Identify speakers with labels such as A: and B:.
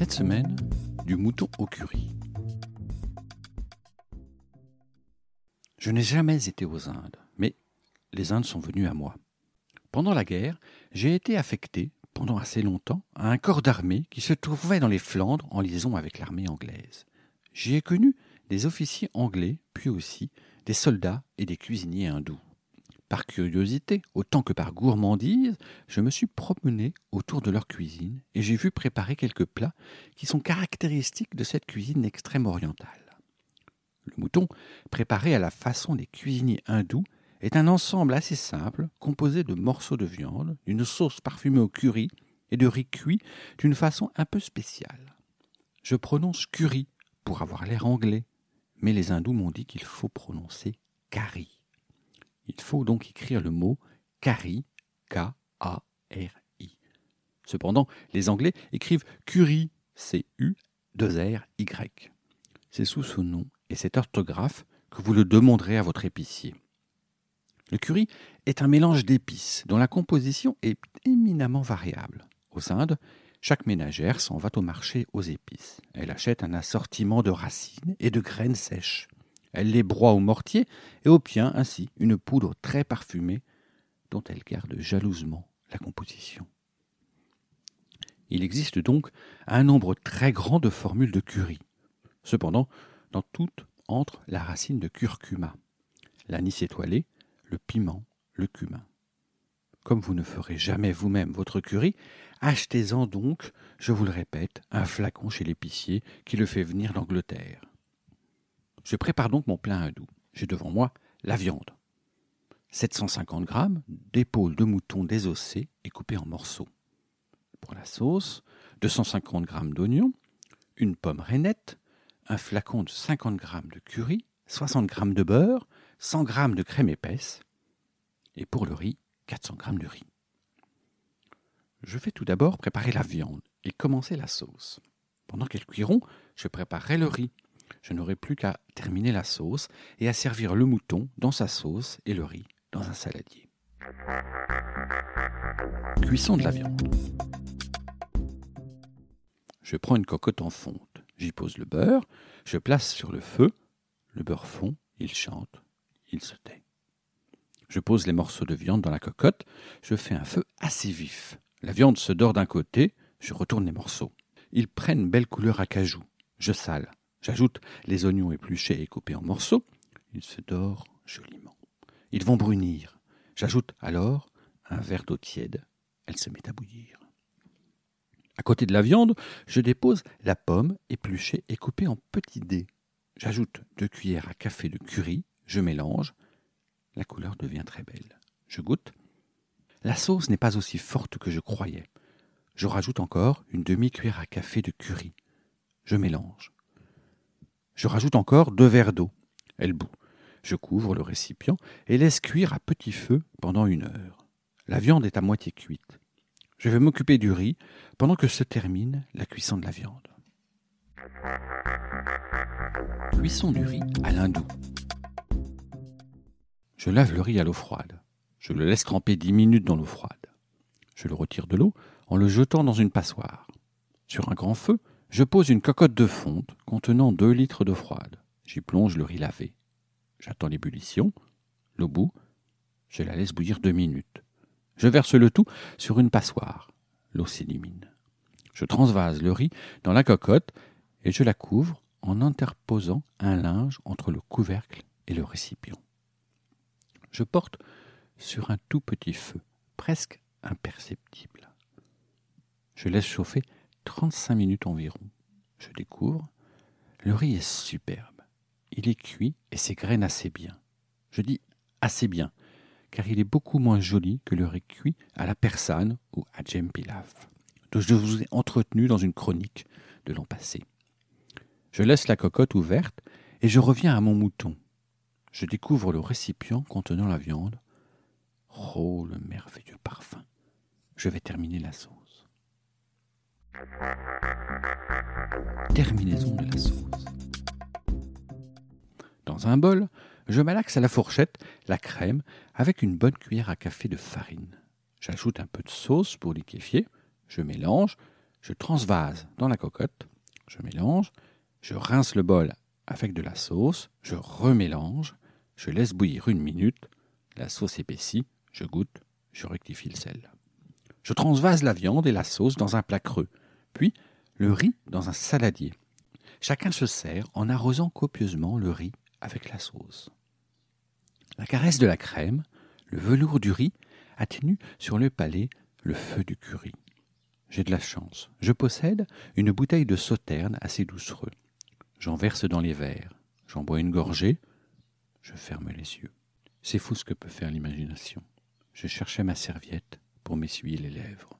A: Cette semaine, du mouton au curry. Je n'ai jamais été aux Indes, mais les Indes sont venues à moi. Pendant la guerre, j'ai été affecté, pendant assez longtemps, à un corps d'armée qui se trouvait dans les Flandres en liaison avec l'armée anglaise. J'y ai connu des officiers anglais, puis aussi des soldats et des cuisiniers hindous. Par curiosité, autant que par gourmandise, je me suis promené autour de leur cuisine et j'ai vu préparer quelques plats qui sont caractéristiques de cette cuisine extrême orientale. Le mouton, préparé à la façon des cuisiniers hindous, est un ensemble assez simple composé de morceaux de viande, d'une sauce parfumée au curry et de riz cuit d'une façon un peu spéciale. Je prononce curry pour avoir l'air anglais, mais les hindous m'ont dit qu'il faut prononcer curry. Il faut donc écrire le mot Kari, K-A-R-I. Cependant, les Anglais écrivent curry, C-U-2-R-Y. C'est sous ce nom et cette orthographe que vous le demanderez à votre épicier. Le curry est un mélange d'épices dont la composition est éminemment variable. Aux Indes, chaque ménagère s'en va au marché aux épices. Elle achète un assortiment de racines et de graines sèches. Elle les broie au mortier et obtient ainsi une poudre très parfumée dont elle garde jalousement la composition. Il existe donc un nombre très grand de formules de curry. Cependant, dans toutes entre la racine de curcuma, l'anis étoilé, le piment, le cumin. Comme vous ne ferez jamais vous-même votre curry, achetez-en donc, je vous le répète, un flacon chez l'épicier qui le fait venir d'Angleterre. Je prépare donc mon plat hindou. J'ai devant moi la viande. 750 g d'épaule de mouton désossée et coupée en morceaux. Pour la sauce, 250 g d'oignons, une pomme rainette, un flacon de 50 g de curry, 60 g de beurre, 100 g de crème épaisse, et pour le riz, 400 g de riz. Je vais tout d'abord préparer la viande et commencer la sauce. Pendant qu'elle cuiront, je préparerai le riz je n'aurai plus qu'à terminer la sauce et à servir le mouton dans sa sauce et le riz dans un saladier. Cuisson de la viande. Je prends une cocotte en fonte, j'y pose le beurre, je place sur le feu, le beurre fond, il chante, il se tait. Je pose les morceaux de viande dans la cocotte, je fais un feu assez vif. La viande se dort d'un côté, je retourne les morceaux. Ils prennent belle couleur à cajou. Je sale. J'ajoute les oignons épluchés et coupés en morceaux. Ils se dorent joliment. Ils vont brunir. J'ajoute alors un verre d'eau tiède. Elle se met à bouillir. À côté de la viande, je dépose la pomme épluchée et coupée en petits dés. J'ajoute deux cuillères à café de curry. Je mélange. La couleur devient très belle. Je goûte. La sauce n'est pas aussi forte que je croyais. Je rajoute encore une demi-cuillère à café de curry. Je mélange. Je rajoute encore deux verres d'eau. Elle bout. Je couvre le récipient et laisse cuire à petit feu pendant une heure. La viande est à moitié cuite. Je vais m'occuper du riz pendant que se termine la cuisson de la viande. Cuisson du riz à l'hindou. Je lave le riz à l'eau froide. Je le laisse tremper dix minutes dans l'eau froide. Je le retire de l'eau en le jetant dans une passoire. Sur un grand feu, je pose une cocotte de fonte contenant deux litres d'eau froide. J'y plonge le riz lavé. J'attends l'ébullition. L'eau bout. Je la laisse bouillir deux minutes. Je verse le tout sur une passoire. L'eau s'élimine. Je transvase le riz dans la cocotte et je la couvre en interposant un linge entre le couvercle et le récipient. Je porte sur un tout petit feu, presque imperceptible. Je laisse chauffer 35 minutes environ. Je découvre. Le riz est superbe. Il est cuit et s'égrène assez bien. Je dis assez bien, car il est beaucoup moins joli que le riz cuit à la persane ou à djem pilaf. dont je vous ai entretenu dans une chronique de l'an passé. Je laisse la cocotte ouverte et je reviens à mon mouton. Je découvre le récipient contenant la viande. Oh, le merveilleux parfum. Je vais terminer la sauce. Terminaison de la sauce. Dans un bol, je malaxe à la fourchette la crème avec une bonne cuillère à café de farine. J'ajoute un peu de sauce pour liquéfier, je mélange, je transvase dans la cocotte, je mélange, je rince le bol avec de la sauce, je remélange, je laisse bouillir une minute, la sauce épaissit, je goûte, je rectifie le sel. Je transvase la viande et la sauce dans un plat creux, puis le riz dans un saladier. Chacun se sert en arrosant copieusement le riz avec la sauce. La caresse de la crème, le velours du riz atténue sur le palais le feu du curry. J'ai de la chance. Je possède une bouteille de sauterne assez doucereux. J'en verse dans les verres. J'en bois une gorgée. Je ferme les yeux. C'est fou ce que peut faire l'imagination. Je cherchais ma serviette pour m'essuyer les lèvres.